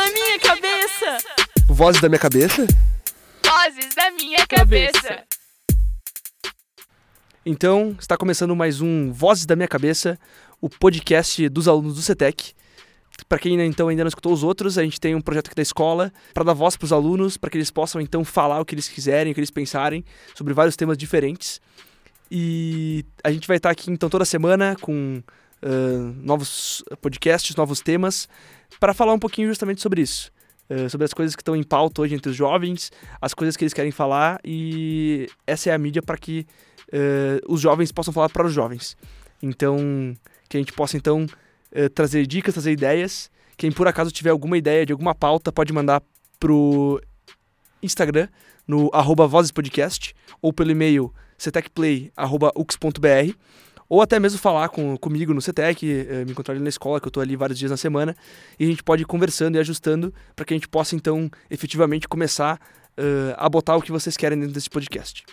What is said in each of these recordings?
da minha cabeça. Vozes da minha cabeça? Vozes da minha cabeça. Então, está começando mais um Vozes da Minha Cabeça, o podcast dos alunos do CETEC. Para quem então ainda não escutou os outros, a gente tem um projeto aqui da escola para dar voz para os alunos, para que eles possam então falar o que eles quiserem, o que eles pensarem sobre vários temas diferentes. E a gente vai estar aqui então toda semana com novos podcasts, novos temas, para falar um pouquinho justamente sobre isso. Uh, sobre as coisas que estão em pauta hoje entre os jovens, as coisas que eles querem falar e essa é a mídia para que uh, os jovens possam falar para os jovens. Então, que a gente possa então trazer dicas, trazer ideias. Quem por acaso tiver alguma ideia de alguma pauta pode mandar pro Instagram no arroba vozespodcast ou pelo e-mail cetecplay.ux.br ou até mesmo falar com, comigo no CETEC, eh, me encontrar ali na escola, que eu estou ali vários dias na semana, e a gente pode ir conversando e ajustando para que a gente possa, então, efetivamente começar uh, a botar o que vocês querem dentro desse podcast.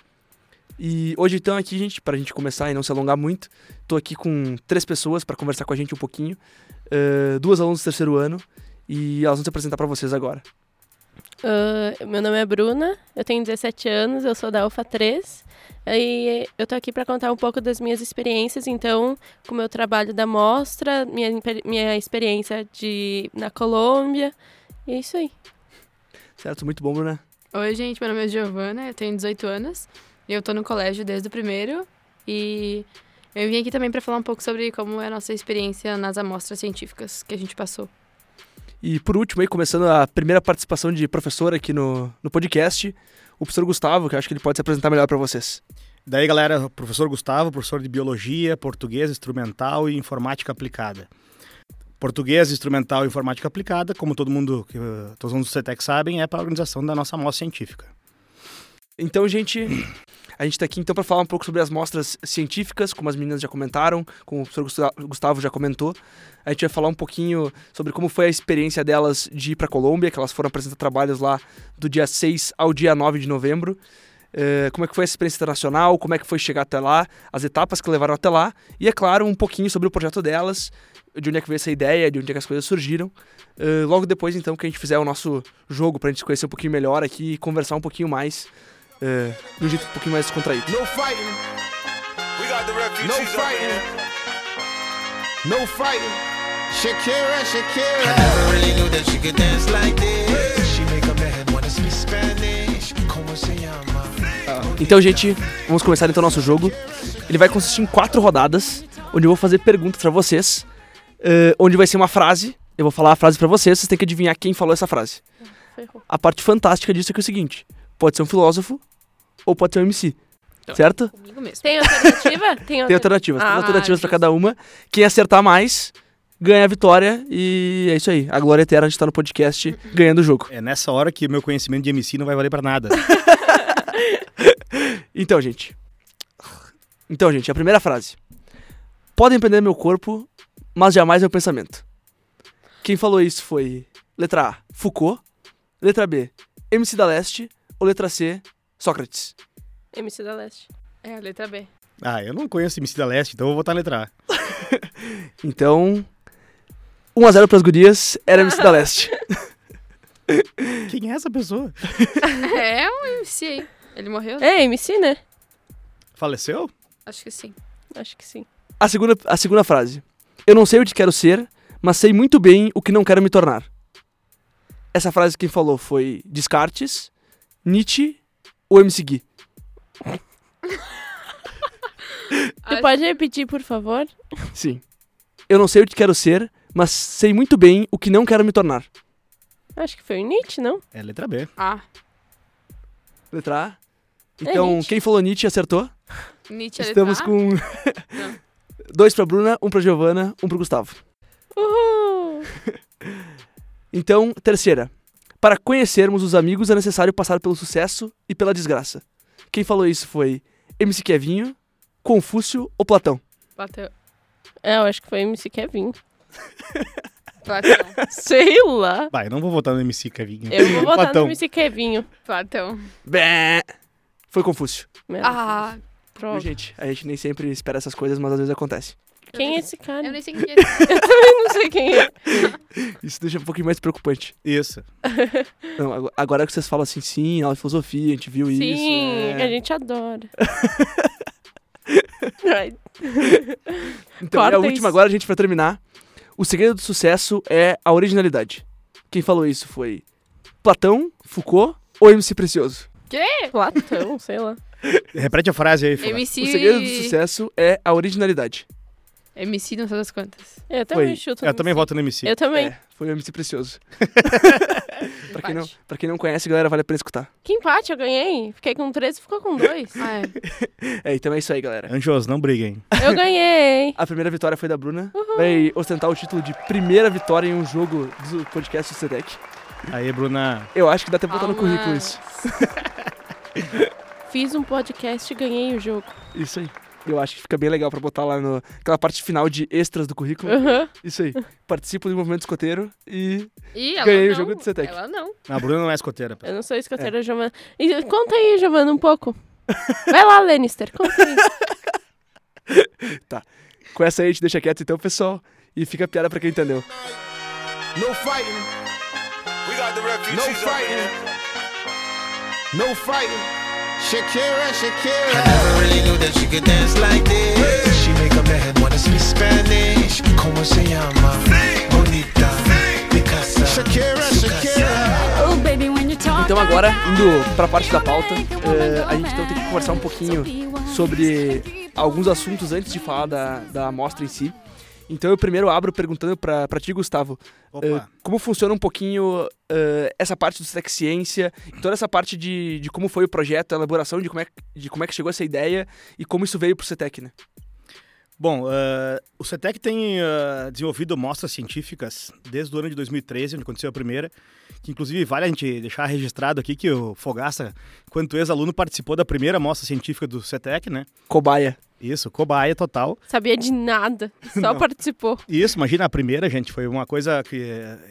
E hoje, então, aqui, gente, para a gente começar e não se alongar muito, estou aqui com três pessoas para conversar com a gente um pouquinho, uh, duas alunas do terceiro ano, e elas vão se apresentar para vocês agora. Uh, meu nome é Bruna, eu tenho 17 anos, eu sou da Alfa 3 e eu tô aqui para contar um pouco das minhas experiências, então, com o meu trabalho da mostra, minha, minha experiência de, na Colômbia, e é isso aí. Certo, muito bom, Bruna. Oi, gente, meu nome é Giovana, eu tenho 18 anos e eu tô no colégio desde o primeiro e eu vim aqui também para falar um pouco sobre como é a nossa experiência nas amostras científicas que a gente passou. E por último, aí, começando a primeira participação de professor aqui no, no podcast, o professor Gustavo, que acho que ele pode se apresentar melhor para vocês. Daí, galera, professor Gustavo, professor de Biologia, Português Instrumental e Informática Aplicada. Português Instrumental e Informática Aplicada, como todo mundo, todos os do CETEC sabem, é para a organização da nossa amostra científica. Então, gente, a gente está aqui então para falar um pouco sobre as mostras científicas, como as meninas já comentaram, como o professor Gustavo já comentou. A gente vai falar um pouquinho sobre como foi a experiência delas de ir para a Colômbia, que elas foram apresentar trabalhos lá do dia 6 ao dia 9 de novembro. Uh, como é que foi a experiência internacional, como é que foi chegar até lá, as etapas que levaram até lá, e é claro, um pouquinho sobre o projeto delas, de onde é que veio essa ideia, de onde é que as coisas surgiram. Uh, logo depois, então, que a gente fizer o nosso jogo para a gente se conhecer um pouquinho melhor aqui e conversar um pouquinho mais é, de um jeito um pouquinho mais descontraído. No fighting. We got the refugees no fighting. No fighting. Shakira, Shakira. I never really knew that she could dance like this. She make a man wanna speak Spanish. Como se llama? Então, gente, vamos começar então o nosso jogo. Ele vai consistir em quatro rodadas, onde eu vou fazer perguntas para vocês, uh, onde vai ser uma frase. Eu vou falar a frase para vocês, vocês têm que adivinhar quem falou essa frase. A parte fantástica disso é que é o seguinte: pode ser um filósofo ou pode ser um MC. Certo? Comigo mesmo. Tem alternativa? Tem, Tem alternativas. Tem Ah, alternativas para cada uma. Quem acertar mais ganha a vitória e é isso aí. A glória eterna de estar no podcast ganhando o jogo. É nessa hora que o meu conhecimento de MC não vai valer para nada. Então, gente. Então, gente, a primeira frase. Podem prender meu corpo, mas jamais meu pensamento. Quem falou isso foi letra A, Foucault, letra B, MC da Leste ou letra C, Sócrates. MC da Leste. É a letra B. ah, eu não conheço MC da Leste, então eu vou votar na letra A. Então, 1x0 pras gurias, era MC da Leste. Quem é essa pessoa? é um MC aí. Ele morreu? É, MC, né? Faleceu? Acho que sim. Acho que sim. A segunda, a segunda frase. Eu não sei o que quero ser, mas sei muito bem o que não quero me tornar. Essa frase quem falou foi Descartes, Nietzsche ou MC Gui? Tu Acho- pode repetir, por favor? Sim. Eu não sei o que quero ser, mas sei muito bem o que não quero me tornar. Acho que foi o Nietzsche, não? É letra B. Ah, Letra A. Então, Nietzsche. quem falou Nietzsche acertou. Nietzsche é Estamos letra com Não. dois pra Bruna, um pra Giovana, um pro Gustavo. Uhul! Então, terceira. Para conhecermos os amigos é necessário passar pelo sucesso e pela desgraça. Quem falou isso foi MC Kevinho, Confúcio ou Platão? Bateu. É, eu acho que foi MC Kevin. Platão. Sei lá. Vai, eu não vou votar no MC Kevinho. Eu vou votar Platão. no MC Kevinho. Platão. Bé! Foi Confúcio. Merda. Ah, Droga. gente? A gente nem sempre espera essas coisas, mas às vezes acontece. Quem é esse cara? Eu nem sei quem é. Eu também não sei quem é. Isso deixa um pouquinho mais preocupante. Isso. Não, ago- agora que vocês falam assim, sim, aula de filosofia, a gente viu isso. Sim, é. a gente adora. Então, e a Corta última isso. agora, gente, pra terminar. O segredo do sucesso é a originalidade. Quem falou isso foi Platão, Foucault ou MC Precioso? Platão, sei lá. Repete a frase aí, Fala. MC. O segredo do sucesso é a originalidade. MC, não sei das quantas. Eu também Foi. chuto. Eu no também voto no MC. Eu também. É, foi o MC Precioso. pra, quem não, pra quem não conhece, galera, vale a pena escutar. Que empate, eu ganhei. Fiquei com 13 e ficou com 2. Ah, é. É, então é isso aí, galera. Anjos, não briguem. Eu ganhei. A primeira vitória foi da Bruna. Vai ostentar o título de primeira vitória em um jogo do podcast do CETEC. Aí, Bruna. Eu acho que dá até pra botar no currículo isso. Fiz um podcast e ganhei o jogo. Isso aí. Eu acho que fica bem legal pra botar lá no aquela parte final de extras do currículo. Aham. Isso aí. Participo do movimento escoteiro e E Ganhei o não. jogo do CETEC. Ela não. A Bruna não é escoteira. pessoal. Eu não sou escoteira, Giovana. E conta aí, Giovana, um pouco. Vai lá, Lannister, conta aí. com essa aí a gente deixa quieto então, pessoal. E fica a piada pra quem entendeu. No fighting. We got the refugees no fighting. No fighting. Shakira, Shakira. I never really knew that she could dance like this. She make a man wanna speak Spanish. Como se llama? Bonita. Shakira, Shakira. Oh, baby, when you talk Então agora, indo pra parte da pauta, eh, a gente então tem que conversar um pouquinho sobre alguns assuntos antes de falar da, da amostra em si. Então eu primeiro abro perguntando pra, pra ti, Gustavo, eh, como funciona um pouquinho eh, essa parte do Cetec Ciência, toda essa parte de, de como foi o projeto, a elaboração de como, é, que- de como é que chegou essa ideia e como isso veio pro Cetec, né? Bom, eh, o CETEC tem eh, desenvolvido mostras científicas desde o ano de 2013, onde aconteceu a primeira, que inclusive vale a gente deixar registrado aqui que o Fogaça, quanto ex-aluno, participou da primeira mostra científica do CETEC, né? Cobaia. Isso, cobaia total. Sabia de nada, só Não. participou. Isso, imagina a primeira, gente, foi uma coisa que,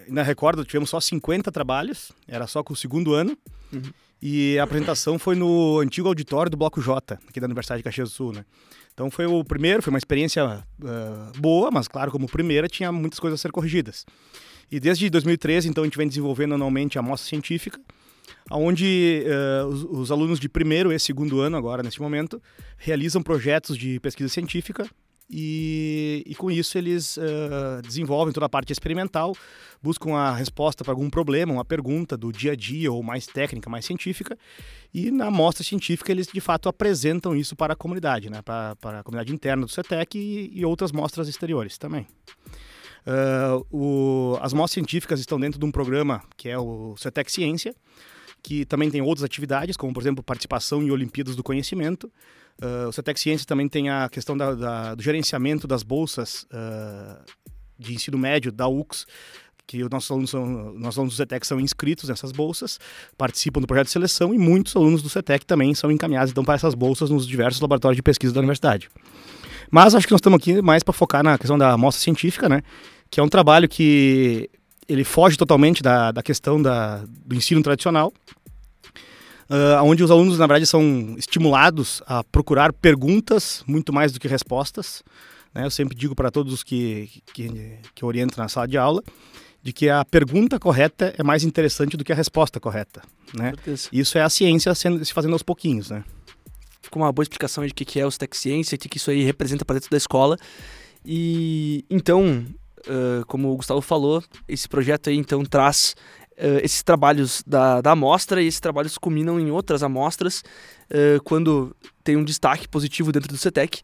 ainda recordo, tivemos só 50 trabalhos, era só com o segundo ano, Uhum. e a apresentação foi no antigo auditório do Bloco J, aqui da Universidade de Caxias do Sul, né? Então foi o primeiro, foi uma experiência ah, boa, mas claro, como primeira, tinha muitas coisas a ser corrigidas. E desde 2013, então, a gente vem desenvolvendo anualmente a mostra científica, onde eh, os, os alunos de primeiro e segundo ano, agora neste momento, realizam projetos de pesquisa científica e, e com isso eles eh, desenvolvem toda a parte experimental, buscam a resposta para algum problema, uma pergunta do dia a dia ou mais técnica, mais científica, e na mostra científica eles de fato apresentam isso para a comunidade, né, para, para a comunidade interna do CETEC e, e outras mostras exteriores também. Ah, o- as mostras científicas estão dentro de um programa que é o CETEC Ciência, que também tem outras atividades, como por exemplo participação em Olimpíadas do Conhecimento. Ah, o CETEC Ciência também tem a questão da- da- do gerenciamento das bolsas ah, de ensino médio da UX, que os nossos alunos, são, nossos alunos do CETEC são inscritos nessas bolsas, participam do projeto de seleção e muitos alunos do CETEC também são encaminhados então, para essas bolsas nos diversos laboratórios de pesquisa da universidade. Mas acho que nós estamos aqui mais para focar na questão da amostra científica, né? que é um trabalho que ele foge totalmente da, da questão da, do ensino tradicional, ah, onde os alunos, na verdade, são estimulados a procurar perguntas muito mais do que respostas. né? Eu sempre digo para todos os que, que, que orientam na sala de aula, de que a pergunta correta é mais interessante do que a resposta correta. Né? Isso é a ciência sendo, se fazendo aos pouquinhos. Né? Ficou uma boa explicação de o que que é o Cetec Ciência, o que que isso aí representa para dentro da escola. E então, ah, como o Gustavo falou, esse projeto aí então traz ah, esses trabalhos da, da amostra e esses trabalhos culminam em outras amostras ah, quando tem um destaque positivo dentro do CETEC.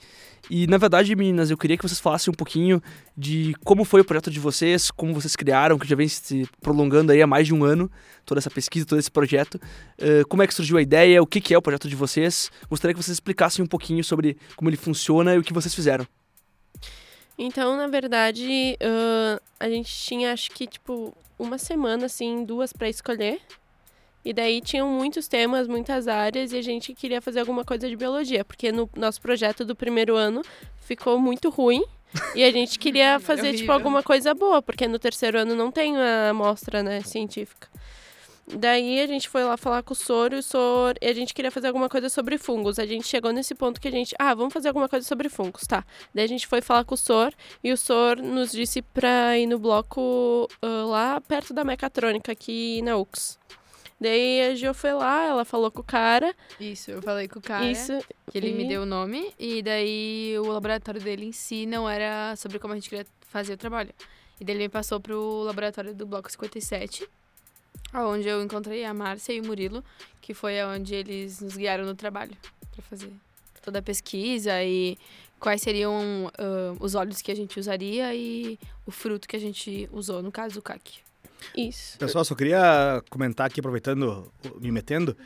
E na verdade, meninas, eu queria que vocês falassem um pouquinho de como foi o projeto de vocês, como vocês criaram, que já vem se prolongando aí há mais de um ano, toda essa pesquisa, todo esse projeto. Ah, como é que surgiu a ideia, o que, que é o projeto de vocês. Gostaria que vocês explicassem um pouquinho sobre como ele funciona e o que vocês fizeram. Então, na verdade, ahn, a gente tinha acho que tipo uma semana, assim, duas para escolher. E daí tinham muitos temas, muitas áreas, e a gente queria fazer alguma coisa de biologia, porque no nosso projeto do primeiro ano ficou muito ruim. E a gente queria fazer, tipo, alguma coisa boa, porque no terceiro ano não tem a amostra, né, científica. Daí a gente foi lá falar com o Sor e o Sor. E a gente queria fazer alguma coisa sobre fungos. A gente chegou nesse ponto que a gente. Ah, vamos fazer alguma coisa sobre fungos, tá. Daí a gente foi falar com o Sor e o Sor nos disse pra ir no bloco ah, lá perto da mecatrônica, aqui na UX. Daí a Gio foi lá, ela falou com o cara. Isso, eu falei com o cara. Isso. Que ele me E- deu o nome. E daí o laboratório dele em si não era sobre como a gente queria fazer o trabalho. E daí ele me passou pro laboratório do Bloco 57. Onde eu encontrei a Márcia e o Murilo. Que foi onde eles nos guiaram no trabalho. Pra fazer toda a pesquisa e quais seriam ah, os óleos que a gente usaria e o fruto que a gente usou, no caso o caque. Isso. Pessoal, só queria comentar aqui, aproveitando, me metendo,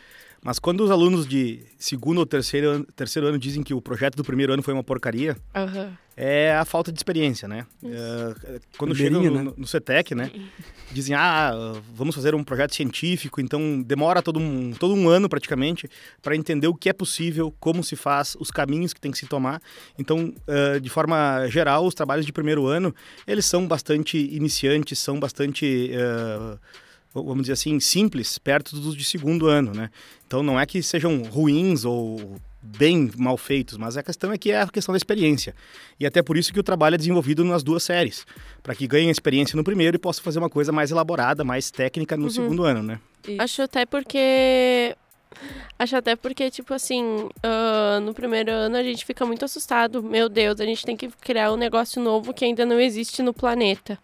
mas quando os alunos de segundo ou terceiro ano, terceiro ano dizem que o projeto do primeiro ano foi uma porcaria, Aham. é a falta de experiência, né? É, quando chegam Primeirinho, no, né? no CETEC, né? Dizem, ah, vamos fazer um projeto científico, então demora todo um, todo um ano praticamente para entender o que é possível, como se faz, os caminhos que tem que se tomar. Então, eh, de forma geral, os trabalhos de primeiro ano, eles são bastante iniciantes, são bastante... eh, vamos dizer assim, simples, perto dos de segundo ano, né? Então não é que sejam ruins ou bem mal feitos, mas a questão é que é a questão da experiência. E até por isso que o trabalho é desenvolvido nas duas séries, para que ganhem experiência no primeiro e possam fazer uma coisa mais elaborada, mais técnica no segundo ano, né? Acho até porque. Acho até porque, tipo assim, ah, no primeiro ano a gente fica muito assustado. Meu Deus, a gente tem que criar um negócio novo que ainda não existe no planeta.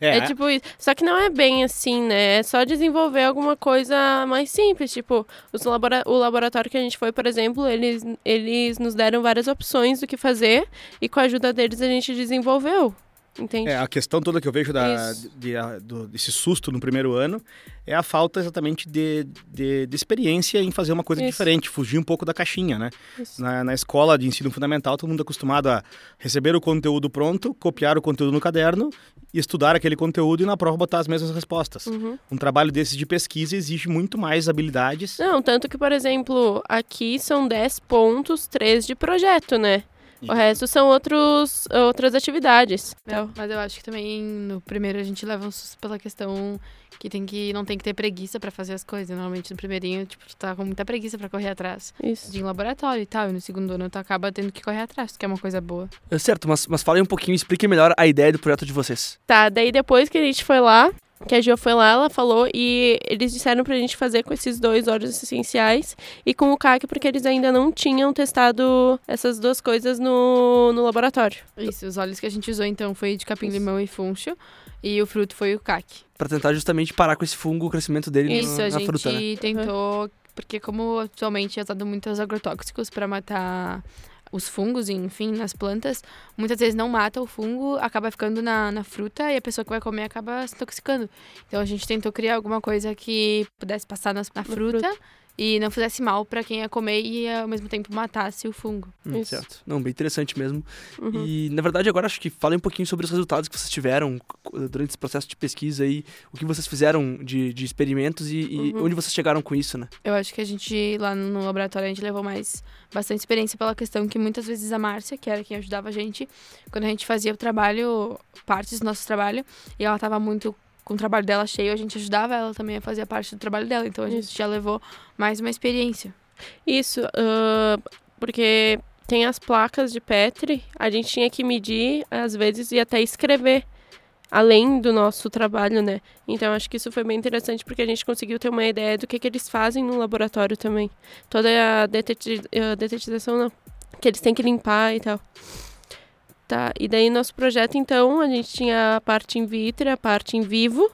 É, tipo isso. Só que não é bem assim, né? É só desenvolver alguma coisa mais simples. Tipo, os labora o laboratório que a gente foi, por exemplo, eles, eles nos deram várias opções do que fazer e com a ajuda deles a gente desenvolveu. Entende? É, a questão toda que eu vejo da, de- a- do- desse susto no primeiro ano é a falta exatamente de, de, de experiência em fazer uma coisa Isso. diferente, fugir um pouco da caixinha, né? Na, na escola de ensino fundamental, todo mundo é acostumado a receber o conteúdo pronto, copiar o conteúdo no caderno, estudar aquele conteúdo e na prova botar as mesmas respostas. Uhum. Um trabalho desses de pesquisa exige muito mais habilidades. Não, tanto que, por exemplo, aqui são 10 pontos, 3 de projeto, né? O Isso. resto são outros, outras atividades. É, Então, mas eu acho que também no primeiro a gente leva um susto pela questão que tem que não tem que ter preguiça pra fazer as coisas. Normalmente no primeirinho, tipo, tu tá com muita preguiça pra correr atrás isso. de um laboratório e tal, e no segundo ano tu acaba tendo que correr atrás, que é uma coisa boa. É certo, mas, mas fala aí um pouquinho, explique melhor a ideia do projeto de vocês. Tá, daí depois que a gente foi lá, que a Gio foi lá, ela falou e eles disseram pra gente fazer com esses dois óleos essenciais e com o CAC, porque eles ainda não tinham testado essas duas coisas no, no laboratório. Isso, os óleos que a gente usou então foi de capim-limão e funcho, e o fruto foi o caque. Pra tentar justamente parar com esse fungo, o crescimento dele no- Isso, a na gente fruta, né? tentou, porque como atualmente é usado muitos agrotóxicos para matar os fungos, enfim, nas plantas, muitas vezes não mata o fungo, acaba ficando na, na fruta e a pessoa que vai comer acaba se intoxicando. Então a gente tentou criar alguma coisa que pudesse passar nas- na, fruta, e não fizesse mal para quem ia comer e ao mesmo tempo matasse o fungo. Hum, Isso. certo. Não, bem interessante mesmo. Uhum. E, na verdade, agora acho que fala um pouquinho sobre os resultados que vocês tiveram durante esse processo de pesquisa aí, o que vocês fizeram de, de experimentos e, e Uhum. onde vocês chegaram com isso, né? Eu acho que a gente, lá no laboratório, a gente levou mais bastante experiência pela questão que muitas vezes a Márcia, que era quem ajudava a gente, quando a gente fazia o trabalho, partes do nosso trabalho, e ela estava muito com o trabalho dela cheio, a gente ajudava ela também a fazer a parte do trabalho dela. Então a gente Isso. já levou mais uma experiência. Isso, ah, porque tem as placas de Petri, a gente tinha que medir, às vezes, e até escrever, além do nosso trabalho, né? Então, acho que isso foi bem interessante, porque a gente conseguiu ter uma ideia do que, que eles fazem no laboratório também. Toda a deteti- a detetização, não, que eles têm que limpar e tal. Tá, e daí nosso projeto, então, a gente tinha a parte in vitro e a parte em vivo,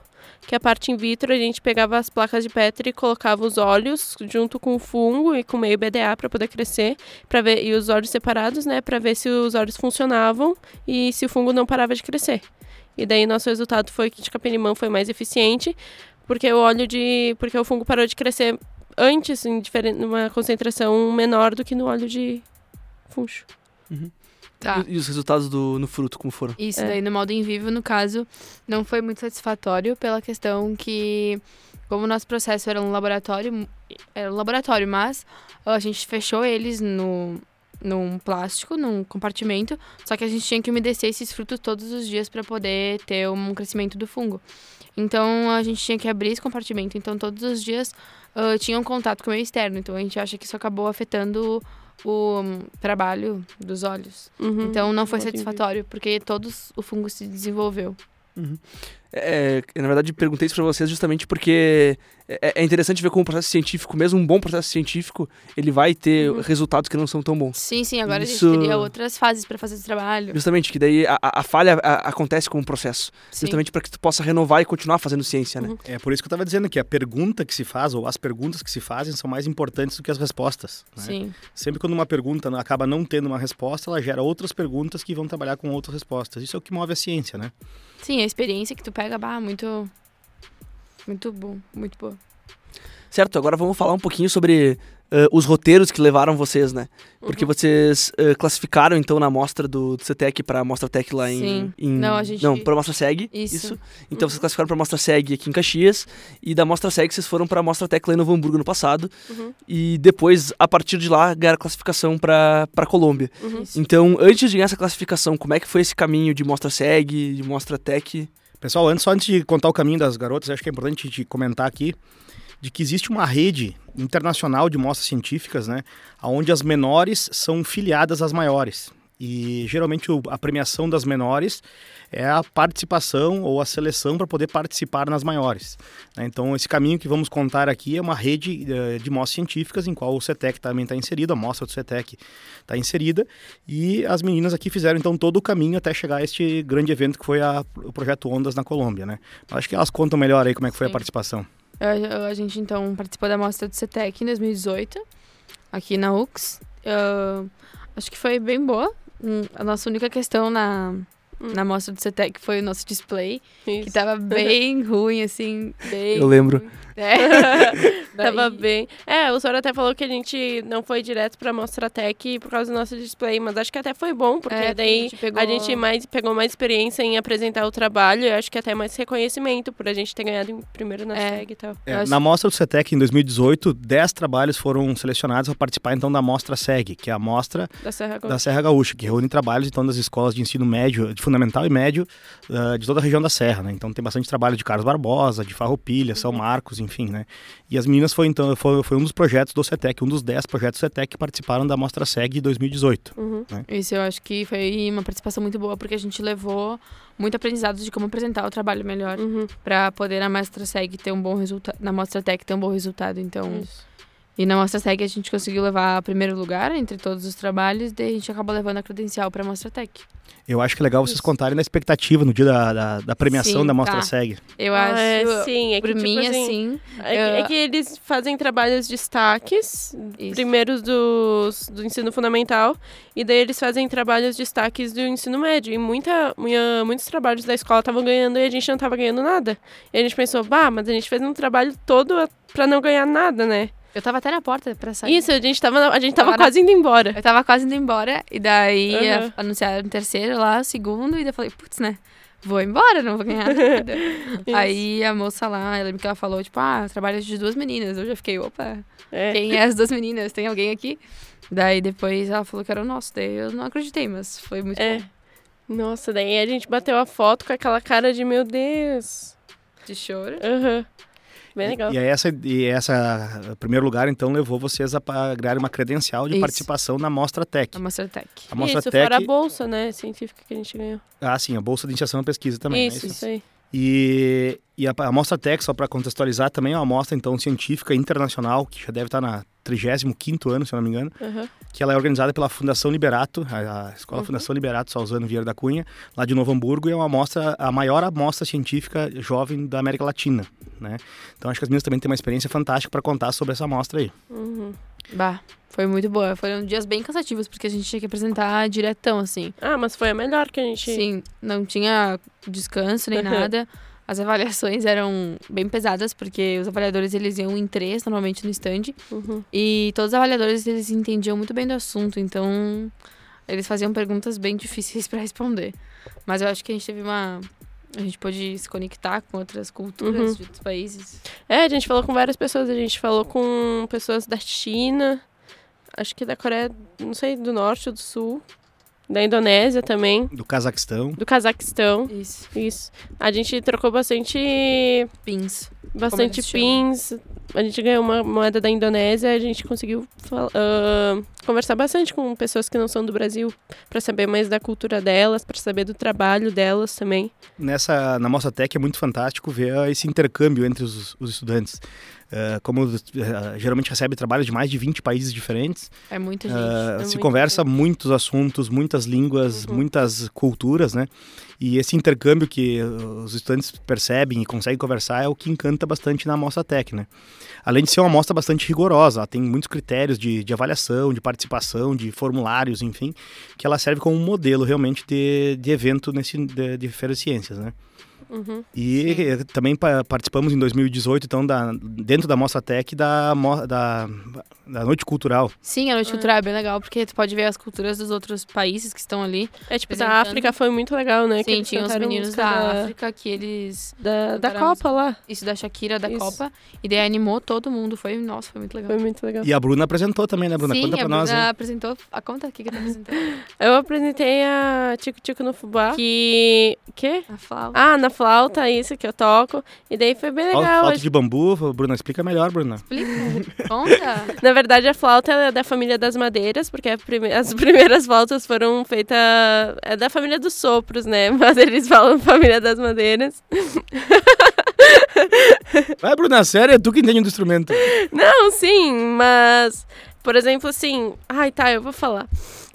que a parte in vitro a gente pegava as placas de Petri e colocava os óleos junto com o fungo e com meio BDA para poder crescer, para ver e os óleos separados, né, para ver se os óleos funcionavam e se o fungo não parava de crescer. E daí nosso resultado foi que de capim-limão foi mais eficiente, porque o óleo de porque o fungo parou de crescer antes em diferente numa concentração menor do que no óleo de funcho. Tá. E, e os resultados do, no fruto, como foram? Isso, É. daí no modo em vivo, no caso, não foi muito satisfatório pela questão que, como o nosso processo era um laboratório, era um laboratório, mas a gente fechou eles no, num plástico, num compartimento, só que a gente tinha que umedecer esses frutos todos os dias para poder ter um crescimento do fungo. Então a gente tinha que abrir esse compartimento. Então todos os dias uh, tinha um contato com o meio externo. Então a gente acha que isso acabou afetando o um, trabalho dos olhos. Uhum. Então não foi satisfatório, porque todos o fungo se desenvolveu. É, na verdade, perguntei isso pra vocês justamente porque é, é interessante ver como o processo científico, mesmo um bom processo científico, ele vai ter Uhum. resultados que não são tão bons. Sim, sim, agora Isso- a gente teria outras fases para fazer esse trabalho. Justamente, que daí a, a- falha a- acontece com o processo. Sim. Justamente para que tu possa renovar e continuar fazendo ciência, né? Uhum. É por isso que eu estava dizendo que a pergunta que se faz, ou as perguntas que se fazem, são mais importantes do que as respostas. né? Sim. Sempre quando uma pergunta acaba não tendo uma resposta, ela gera outras perguntas que vão trabalhar com outras respostas. Isso é o que move a ciência, né? Sim, a experiência que tu pega, bah, muito. Muito bom, muito boa. Certo, agora vamos falar um pouquinho sobre eh, os roteiros que levaram vocês, né? Porque Uhum. vocês eh, classificaram então na amostra do, do CETEC para a Mostra Tech lá em, Sim. em- Não, a gente- Não, para a Mostra SEG. Isso. Então vocês classificaram para a Mostra SEG aqui em Caxias e da Mostra SEG vocês foram para a Mostra Tech lá em Novo Hamburgo no passado Uhum. e depois a partir de lá ganharam classificação para para Colômbia. Uhum. Então, antes de ganhar essa classificação, como é que foi esse caminho de Mostra SEG, de Mostra Tech? Pessoal, antes, só antes de contar o caminho das garotas, acho que é importante de comentar aqui de que existe uma rede internacional de mostras científicas, né, onde as menores são filiadas às maiores. E geralmente a premiação das menores é a participação ou a seleção para poder participar nas maiores. né? Então, esse caminho que vamos contar aqui é uma rede eh, de mostras científicas em qual o CETEC também está inserido, a mostra do CETEC está inserida. E as meninas aqui fizeram então todo o caminho até chegar a este grande evento que foi a- o projeto Ondas na Colômbia, né? Acho que elas contam melhor aí como é que foi a participação. A, a gente, então, participou da mostra do CETEC em 2018, aqui na UX. Ah, acho que foi bem boa. Hum, A nossa única questão na, Hum. na mostra do CETEC foi o nosso display, Isso. que tava bem ruim, assim, bem... Eu lembro. ruim. É. Tava bem. É, o senhor até falou que a gente não foi direto pra Mostra Tech por causa do nosso display, mas acho que até foi bom, porque É, daí a gente pegou- a gente mais, pegou mais experiência em apresentar o trabalho e acho que até mais reconhecimento por a gente ter ganhado em primeiro na É. SEG e tal. É, acho- Na mostra do CETEC em 2018, 10 trabalhos foram selecionados para participar então da mostra SEG, que é a mostra Da Serra da Gaúcha. Serra Gaúcha, que reúne trabalhos então das escolas de ensino médio, de fundamental e médio ah, de toda a região da Serra, né? Então tem bastante trabalho de Carlos Barbosa, de Farroupilha, São Marcos, enfim, né? E as meninas foi então foi, foi um dos projetos do CETEC, um dos 10 projetos do CETEC que participaram da mostra SEG de 2018. Uhum. Isso eu acho que foi uma participação muito boa, porque a gente levou muito aprendizado de como apresentar o trabalho melhor, Uhum. pra poder na Mostra SEG ter um bom resultado, na Mostra Tech ter um bom resultado, então... Isso. E na Mostra Tech a gente conseguiu levar primeiro lugar entre todos os trabalhos, daí a gente acabou levando a credencial pra Mostra Tech. Eu acho que é legal vocês Isso. contarem da expectativa no dia da, da, da premiação Sim, da mostra tá. SEG. Eu Ah, acho, é, sim, é que, por tipo mim, assim, assim, É que, eu- é que eles fazem trabalhos destaques, Isso. primeiros dos, do ensino fundamental, e daí eles fazem trabalhos destaques do ensino médio. E muita, muita- muitos trabalhos da escola estavam ganhando e a gente não estava ganhando nada. E a gente pensou, bah, mas a gente fez um trabalho todo a- pra não ganhar nada, né? Eu tava até na porta pra sair. Isso, a gente tava, na- a gente tava Tava na- quase indo embora. Eu tava quase indo embora, e daí a- anunciaram o terceiro lá, o segundo, e daí eu falei, putz, né? Vou embora, não vou ganhar nada. Aí a moça lá, eu lembro que ela falou, tipo, ah, trabalho de duas meninas. Eu já fiquei, opa, É. quem é as duas meninas? Tem alguém aqui? Daí depois ela falou que era o nosso, daí eu não acreditei, mas foi muito É. bom. Nossa, daí a gente bateu a foto com aquela cara de meu Deus. De choro. Aham. Bem legal. E, e essa, e essa, em primeiro lugar, então, levou vocês a ganhar uma credencial de Isso. participação na Mostra Tech. A Mostra Tech. A Mostra Isso, Tech, fora a bolsa, né, científica que a gente ganhou. ah, sim, a Bolsa de Iniciação à Pesquisa também. isso, né? isso aí. E, e a, a Mostra Tech, só para contextualizar, também é uma mostra então científica internacional, que já deve estar na 35º ano, se eu não me engano, Aham. que ela é organizada pela Fundação Liberato, a, a Escola Uhum. Fundação Liberato Salzano Vieira da Cunha, lá de Novo Hamburgo, e é uma amostra, a maior amostra científica jovem da América Latina, né? Então acho que as meninas também têm uma experiência fantástica para contar sobre essa amostra aí. Uhum. Bah, foi muito boa. Foram dias bem cansativos, porque a gente tinha que apresentar diretão, assim. Ah, mas foi a melhor que a gente. Sim, não tinha descanso nem nada. As avaliações eram bem pesadas, porque os avaliadores eles iam em três, normalmente no stand. Uhum. E todos os avaliadores eles entendiam muito bem do assunto, então eles faziam perguntas bem difíceis para responder. Mas eu acho que a gente teve uma. A gente pôde se conectar com outras culturas Uhum. de outros países. É, a gente falou com várias pessoas. A gente falou com pessoas da China, acho que da Coreia, não sei, do norte ou do sul. Da Indonésia também. Do Cazaquistão. Do Cazaquistão. Isso. Isso. A gente trocou bastante. Pins. Bastante pins. A gente ganhou uma moeda da Indonésia. A gente conseguiu ah, conversar bastante com pessoas que não são do Brasil. Pra saber mais da cultura delas, pra saber do trabalho delas também. Nessa, na Mostra Tech é muito fantástico ver esse intercâmbio entre os, os estudantes. Eh, como eh, geralmente recebe trabalho de mais de 20 países diferentes, É muita gente. eh, é se conversa muitos assuntos, muitas línguas, Uhum. muitas culturas, né? E esse intercâmbio que eh, os estudantes percebem e conseguem conversar é o que encanta bastante na Mostra Tech, né? Além de ser uma mostra bastante rigorosa, ela tem muitos critérios de, de avaliação, de participação, de formulários, enfim, que ela serve como um modelo realmente de, de evento nesse, de, de de ciências, né? Uhum. E eh, também pa- participamos em 2018, então, da, dentro da Mostra Tech, da, da, da Noite Cultural. Sim, a noite cultural é bem legal, porque tu pode ver as culturas dos outros países que estão ali. É tipo, da. África foi muito legal, né? que Sim, eles tinha os meninos música da África que eles. Da, da a Copa lá. Isso da Shakira, da Isso. Copa. E daí animou todo mundo. Foi, nossa, foi muito legal. Foi muito legal. E a Bruna apresentou também, né, Bruna? Sim, Conta a pra nós. Bruna hein? apresentou. A conta aqui que tu apresentou. Eu apresentei a Tico Tico no Fubá, que... Que? A flauta. Ah, na flauta, isso que eu toco. E daí foi bem legal. Falta de bambu, Bruna, explica melhor, Bruna. Explica. Conta. Na verdade, a flauta é da família das madeiras, porque prime- as primeiras flautas foram feitas. É da família dos sopros, né? Mas eles falam família das madeiras. Vai, Bruna, sério, é tu que entende do instrumento. Não, sim, mas. Por exemplo, assim. Ai, tá, eu vou falar.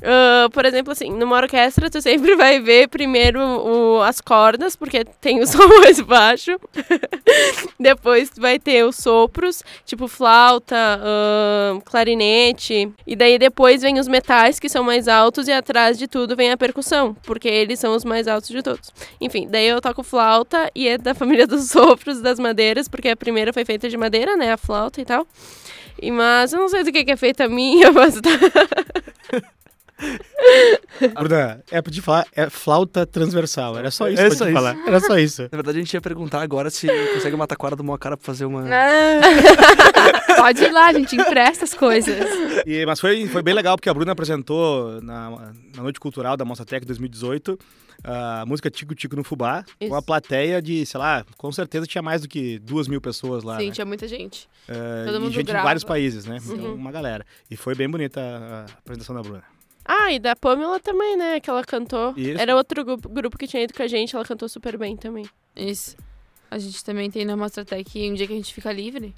Ah, por exemplo, assim, numa orquestra tu sempre vai ver primeiro o- as cordas, porque tem o som mais baixo. Depois tu vai ter os sopros, tipo flauta, ah, clarinete. E daí depois vem os metais, que são mais altos, e atrás de tudo vem a percussão, porque eles são os mais altos de todos. Enfim, daí eu toco flauta e é da família dos sopros, das madeiras, porque a primeira foi feita de madeira, né? A flauta e tal. Mas eu não sei do que, que é feita a minha, mas tá. Bruna, é pra te falar, é flauta transversal. Era só isso É pra só te isso. falar. Era só isso. Na verdade, a gente ia perguntar agora se consegue uma taquara do Moacara pra fazer uma. Pode ir lá, a gente empresta as coisas. E- mas foi, foi bem legal, porque a Bruna apresentou na, na Noite Cultural da Mostra Tech 2018 a música Tico Tico no Fubá, com uma Isso. plateia de, sei lá, com certeza tinha mais do que duas mil pessoas lá. Sim, né? tinha muita gente. Eh, todo e mundo gente grava. de vários países, né? Sim. Uma galera. E foi bem bonita a apresentação da Bruna. Ah, e da Pamela também, né? Que ela cantou. Isso. Era outro grupo, que tinha ido com a gente, ela cantou super bem também. Isso. A gente também tem na Mostra Tech um dia que a gente fica livre.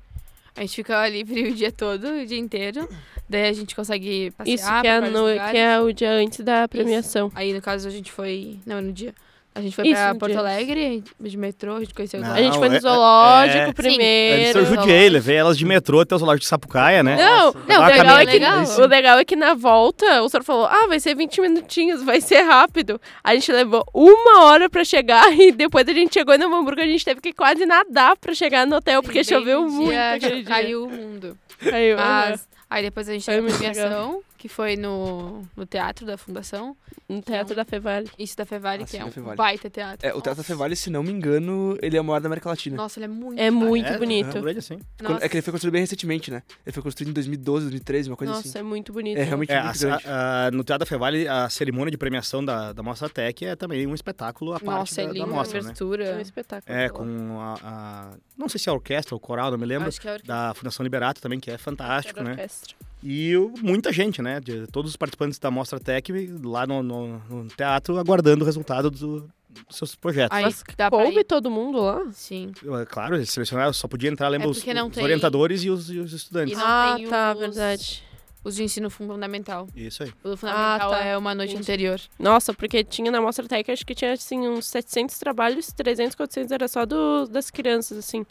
A gente fica livre o dia todo, o dia inteiro. Daí a gente consegue passear Isso, que é, no, que é o dia antes da premiação. Aí, no caso, a gente foi... Não, no dia. A gente foi Isso, pra no Porto dia. Alegre, de metrô, a gente conheceu... Não, a gente foi é- no é- zoológico é- Sim. primeiro. Eu judiei, levei elas de metrô até o zoológico de Sapucaia, né? Não, não, o uma legal, é que, caminhada. o legal é que na volta o senhor falou: ah, vai ser 20 minutinhos, vai ser rápido. A gente levou uma hora pra chegar e depois a gente chegou em Novo Hamburgo, a gente teve que quase nadar pra chegar no hotel, porque choveu no muito dia que dia. Caiu o mundo. Caiu. Mas, aí depois a gente Foi teve a muito premiação, que foi no, no teatro da Fundação. No Teatro da Fevale. Isso da Fevale, Ah, que sim, é um Fevale. baita teatro. É, o Teatro da Nossa. Fevale, se não me engano, ele é o maior da América Latina. Nossa, ele é muito É muito É, bonito. é grande assim. Nossa. É que ele foi construído bem recentemente, né? Ele foi construído em 2012, 2013, uma coisa Nossa, assim. é muito bonito. É realmente É, muito a- grande. a- no Teatro da Fevale, a cerimônia de premiação da, da Mostra Tech é também um espetáculo à parte Nossa, é da, da lindo, a mostra, né? É um abertura. espetáculo. É, com a, a- Não sei se é a orquestra ou coral, não me lembro. Acho que é a orquestra. Da Fundação Liberato também, que é fantástico, né? Orquestra. E muita gente, né? De todos os participantes da Mostra Tech lá no, no- no teatro, aguardando o resultado do- dos seus projetos. Aí Mas dá Coube todo mundo lá? Sim. É Claro, eles selecionaram, só podia entrar, lembra, É os, os tem- orientadores e os, e os estudantes. E não ah, tem tá, os- verdade. Os de ensino fundamental. Isso aí. O fundamental tá. é uma noite Entendi. anterior. Nossa, porque tinha na Mostra Tech, acho que tinha assim uns 700 trabalhos, 300, 400 era só do, das crianças, assim.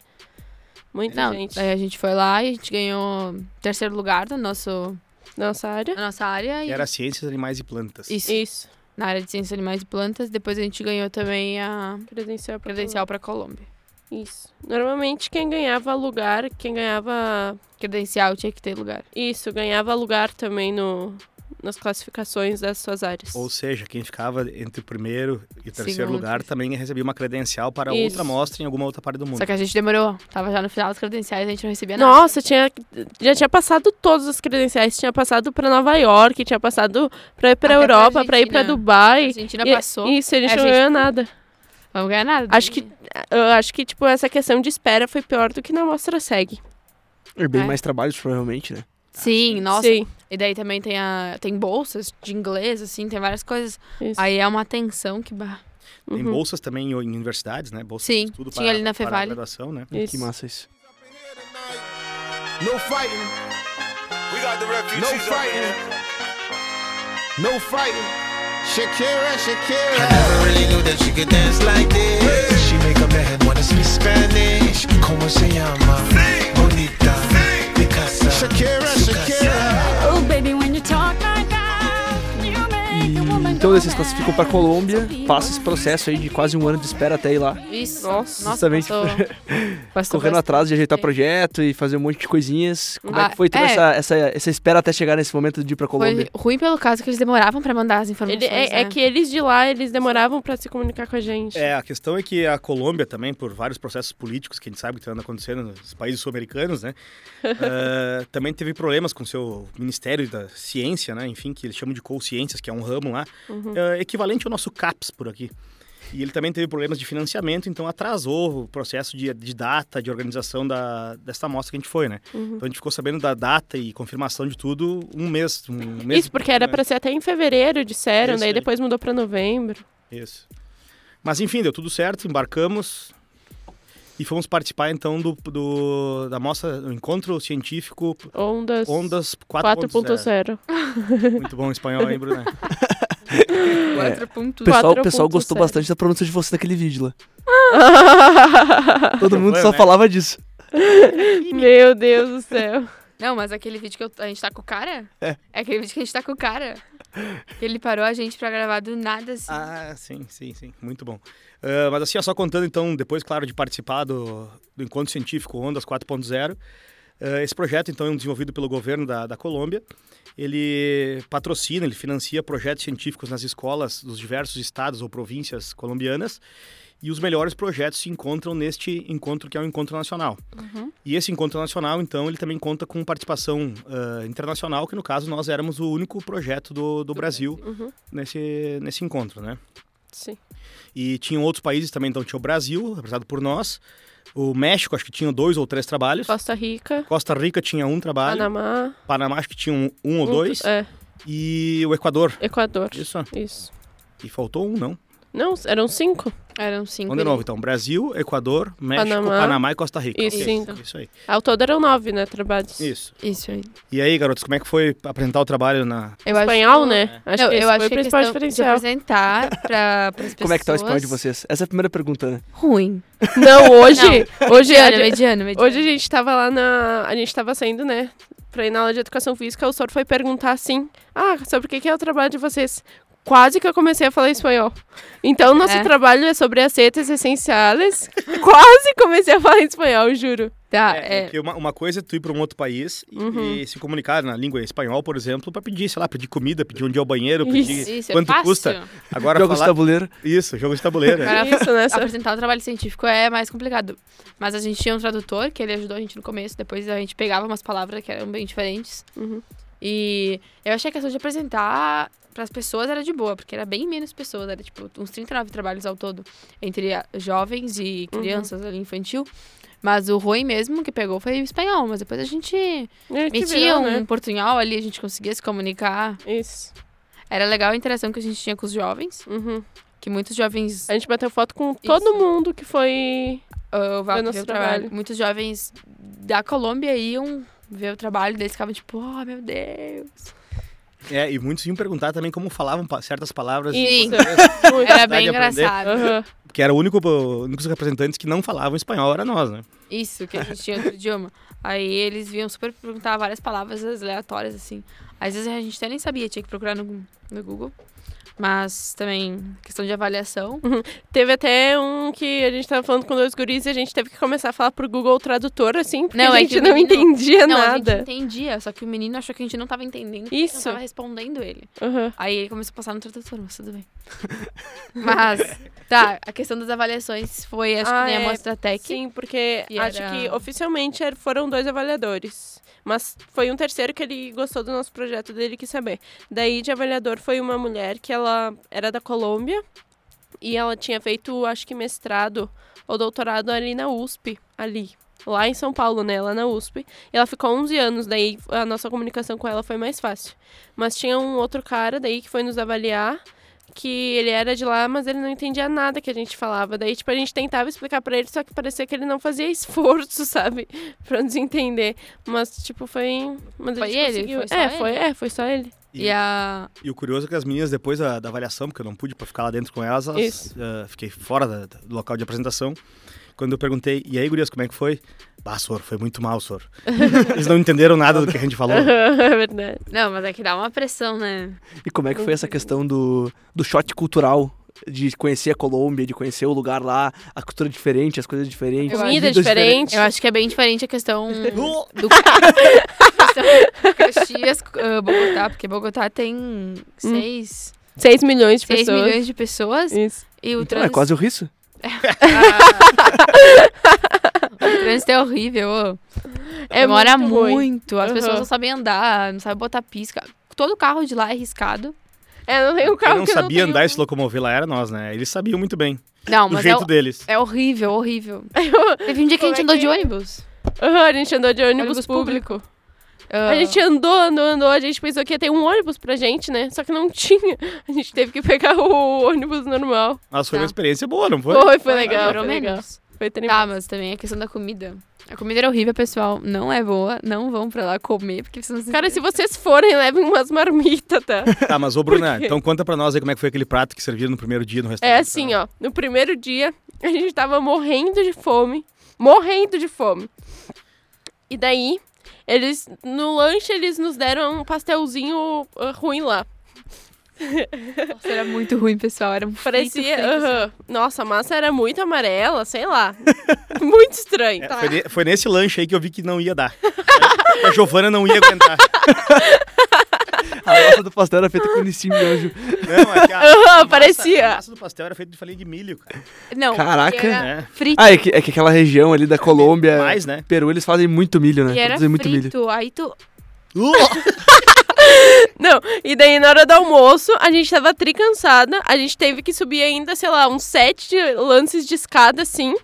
Muita Não, gente. daí a gente foi lá e a gente ganhou terceiro lugar no nosso, Nossa área. na nossa área. Que E era Ciências, Animais e Plantas. Isso, Isso. na área de ciências animais e plantas. Depois a gente ganhou também a Credencial pra credencial para Colômbia. Isso. Normalmente quem ganhava lugar, quem ganhava Credencial tinha que ter lugar. isso, ganhava lugar também no nas classificações das suas áreas. Ou seja, quem ficava entre o primeiro e o terceiro Segundo. lugar também recebia uma credencial para Isso. outra mostra em alguma outra parte do mundo. Só que a gente demorou. Tava já no final das credenciais, a gente não recebia nada. Nossa, tinha, já tinha passado todas as credenciais. Tinha passado pra Nova York, tinha passado pra ir pra Europa, pra ir pra Argentina. Dubai. A Argentina E- passou. Isso, a gente É, não gente- ganhou nada. Vamos ganhar nada. Acho que, eu acho que, tipo, essa questão de espera foi pior do que na mostra segue. É bem É. mais trabalhos, provavelmente, né? Sim, nossa. Sim, E daí também tem, a, tem bolsas de inglês, assim, tem várias coisas. isso. Aí é uma tensão que... Bah. Tem Uhum. bolsas também em em universidades, né? Bolsas Sim, de estudo tinha para, ali na Fevale. graduação, né? Isso. Que massa isso. No fighting. We got the refugees No fighting. No fighting. Shakira, I Shakira. never really knew that she could dance like this. She make a man wanna speak Spanish. Eles se classificam para mad. Colômbia, passa esse processo aí de quase um ano de espera até ir lá, Isso. Nossa. Nossa, Justamente passou correndo bastante. atrás de ajeitar projeto e fazer um monte de coisinhas. Como é Ah, que foi toda é. essa, essa, essa espera até chegar nesse momento de ir pra Colômbia? Foi ruim pelo caso que eles demoravam pra mandar as informações, Ele- é, é né? que eles de lá, eles demoravam pra se comunicar com a gente. É, a questão é que a Colômbia também, por vários processos políticos que a gente sabe que estão acontecendo nos países sul-americanos, né? eh, também teve problemas com o seu Ministério da Ciência, né? Enfim, que eles chamam de Ciências, que é um ramo lá, eh, equivalente ao nosso CAPS por aqui. E ele também teve problemas de financiamento, então atrasou o processo de, de data, de organização da, dessa amostra que a gente foi, né? Então a gente ficou sabendo da data e confirmação de tudo um mês. Um mês Isso, porque era né? pra ser até em fevereiro, disseram, Isso daí aí. depois mudou pra novembro. Isso. Mas enfim, deu tudo certo, embarcamos e fomos participar então do, do da mostra, do encontro científico Ondas, Ondas 4.0. 4.0. Muito bom o espanhol, hein, Bruna? O pessoal, o pessoal 4.0. gostou bastante da pronúncia de você naquele vídeo lá. Todo mundo foi, só né? falava disso. Meu Deus do céu. Não, mas aquele vídeo que eu- a gente tá com o cara? É. aquele vídeo que a gente tá com o cara. Que ele parou a gente pra gravar do nada, assim. Ah, sim, sim, sim. Muito bom. Ah, mas assim, ó, só contando então, depois, claro, de participar do, do encontro científico Ondas 4.0, ah, esse projeto, então, é um desenvolvido pelo governo da, da Colômbia. Ele patrocina, ele financia projetos científicos nas escolas dos diversos estados ou províncias colombianas. E os melhores projetos se encontram neste encontro que é o Encontro Nacional. E esse Encontro Nacional, então, ele também conta com participação ah, internacional, que no caso nós éramos o único projeto do, do Brasil Uhum. nesse, nesse encontro, né? Sim. E tinham outros países também, então tinha o Brasil, representado por nós. O México, acho que tinha dois ou três trabalhos. Costa Rica, Costa Rica tinha um trabalho. Panamá. Panamá, acho que tinha um, um ou um- dois. É, E o Equador. Equador. Isso. Isso. E faltou um, não. Não, eram cinco. Eram cinco. Vamos de novo, então. Brasil, Equador, México, Panamá. Panamá, e Costa Rica. Isso, Ok, cinco. Isso aí. Ao todo eram nove, né, trabalhos. Isso. Isso aí. E aí, garotos, como é que foi apresentar o trabalho na... Eu Espanhol, acho... né? Acho Não, que esse eu foi acho o que a principal diferencial. apresentar pra, pras pessoas... Como é que tá o espanhol de vocês? Essa é a primeira pergunta, né? Ruim. Não, hoje, hoje, Mediano, a, mediano, mediano. hoje a gente tava lá na. A gente tava saindo, né? Pra ir na aula de educação física, o senhor foi perguntar assim: Ah, sobre o que que é o trabalho de vocês? Quase que eu comecei a falar espanhol. Então, nosso É. trabalho é sobre aceites essenciais. Quase comecei a falar espanhol, juro. Tá, É, é... porque uma, uma coisa é tu ir para um outro país e, Uhum. e se comunicar na língua espanhol, por exemplo, para pedir, sei lá, pedir comida, pedir onde é o banheiro, Isso. pedir Isso, é quanto fácil. custa. Agora Jogos de falar... tabuleiro. Isso, jogo de tabuleiro. é. Agora, Isso, né? apresentar o trabalho científico é mais complicado. Mas a gente tinha um tradutor, que ele ajudou a gente no começo. Depois a gente pegava umas palavras que eram bem diferentes. Uhum. E eu achei que a questão de apresentar para as pessoas era de boa, porque era bem menos pessoas. Era tipo uns 39 trabalhos ao todo, entre jovens e Uhum. crianças ali, infantil. Mas o ruim mesmo que pegou foi o espanhol. Mas depois a gente A gente metia virou, um né? portunhol ali, a gente conseguia se comunicar. Isso. Era legal a interação que a gente tinha com os jovens, Uhum. que muitos jovens A gente bateu foto com todo mundo que foi. uh, Ver nosso o trabalho. trabalho. Muitos jovens da Colômbia iam ver o trabalho deles, ficavam tipo, oh meu Deus. É, e muitos iam perguntar também como falavam pa- certas palavras. Isso. Era bem engraçado. Aham. Porque era o único, os únicos representantes que não falavam espanhol, era nós, né? Isso, que a gente tinha outro idioma. Aí eles vinham super perguntar várias palavras aleatórias, assim. Às vezes a gente até nem sabia, tinha que procurar no, no Google. Mas também, questão de avaliação. Teve até um que a gente tava falando com dois guris e a gente teve que começar a falar pro Google Tradutor, assim, porque Não, a é gente o não menino- entendia Não, a nada. gente entendia, só que o menino achou que a gente não tava entendendo. a Isso. Não tava respondendo ele. Aham. Aí ele começou a passar no tradutor, mas tudo bem. mas, tá, a questão das avaliações foi, acho Ah, que nem é. a Mostratec. Sim, porque Que acho era- que oficialmente er- foram dois avaliadores. Mas foi um terceiro que ele gostou do nosso projeto dele quis saber. Daí de avaliador foi uma mulher que ela era da Colômbia e ela tinha feito, acho que mestrado ou doutorado ali na USP, ali. Lá em São Paulo, né? Lá na USP. Ela ficou 11 anos, daí a nossa comunicação com ela foi mais fácil. Mas tinha um outro cara daí que foi nos avaliar que ele era de lá, mas ele não entendia nada que a gente falava. Daí, tipo, a gente tentava explicar pra ele, só que parecia que ele não fazia esforço, sabe? Pra nos entender. Mas, tipo, foi... Mas a Foi gente ele? conseguiu. Foi só é, ele? foi, é, foi só ele. E a. E o curioso é que as meninas, depois da, da avaliação, porque eu não pude pra ficar lá dentro com elas, elas, eh, fiquei fora da- do local de apresentação. Quando eu perguntei, e aí, gurias, como é que foi? Bah, Sor, foi muito mal, Sor. Eles não entenderam nada do que a gente falou. é verdade. Não, mas é que dá uma pressão, né? E como é que foi essa questão do, do shot cultural? De conhecer a Colômbia, de conhecer o lugar lá, a cultura diferente, as coisas diferentes. Comida diferente. Eu acho que é bem diferente a questão Uh! do questão Caxias, ah, Bogotá, porque Bogotá tem 6 6 milhões de pessoas. milhões de pessoas Isso. e o Então, é trânsito, quase o riso. o trânsito é horrível. ô. É Demora muito muito, as pessoas Aham. não sabem andar, não sabem botar pisca. Todo carro de lá é riscado. É, não tem um Quem carro não que sabia não andar e se locomover lá era nós, né? Eles sabiam muito bem. Não, Do mas é, jeito o- deles. é horrível, horrível. Teve um dia que a gente é andou que- de ônibus. Aham, a gente andou de ônibus, Ônibus público. Ah, A gente andou, andou, andou. A gente pensou que ia ter um ônibus pra gente, né? Só que não tinha. A gente teve que pegar o ônibus normal. Mas foi Tá. uma experiência boa, não foi? Foi, foi legal, foi legal. Foi tremendo. Tá, mas também a questão da comida. A comida era horrível, pessoal. Não é boa. Não vão pra lá comer, porque vocês não se Cara, se vocês forem, levem umas marmitas, tá? Tá, mas ô Bruna, então conta pra nós aí como é que foi aquele prato que serviram no primeiro dia no restaurante. É assim, ó. No primeiro dia, a gente tava morrendo de fome. Morrendo de fome. E daí, eles, no lanche, eles nos deram um pastelzinho ah, ruim lá. Nossa, era muito ruim, pessoal. Era um Parecia. frito, frito, assim. aham. Nossa, a massa era muito amarela, sei lá. muito estranho. É, foi, ne- foi nesse lanche aí que eu vi que não ia dar. a Giovana não ia aguentar. A massa do pastel era feita com licinho de anjo. Não, é que a, Aham, a massa- parecia. A massa do pastel era feita de farinha de milho, cara. Não, Caraca. era É. frito. Ah, é que, é que aquela região ali da Colômbia, Mais, né? Peru, eles fazem muito milho, né? E era Produzem muito milho. frito. Aí tu... Não, e daí na hora do almoço, a gente tava tricansada, a gente teve que subir ainda, sei lá, uns sete de- lances de escada, assim.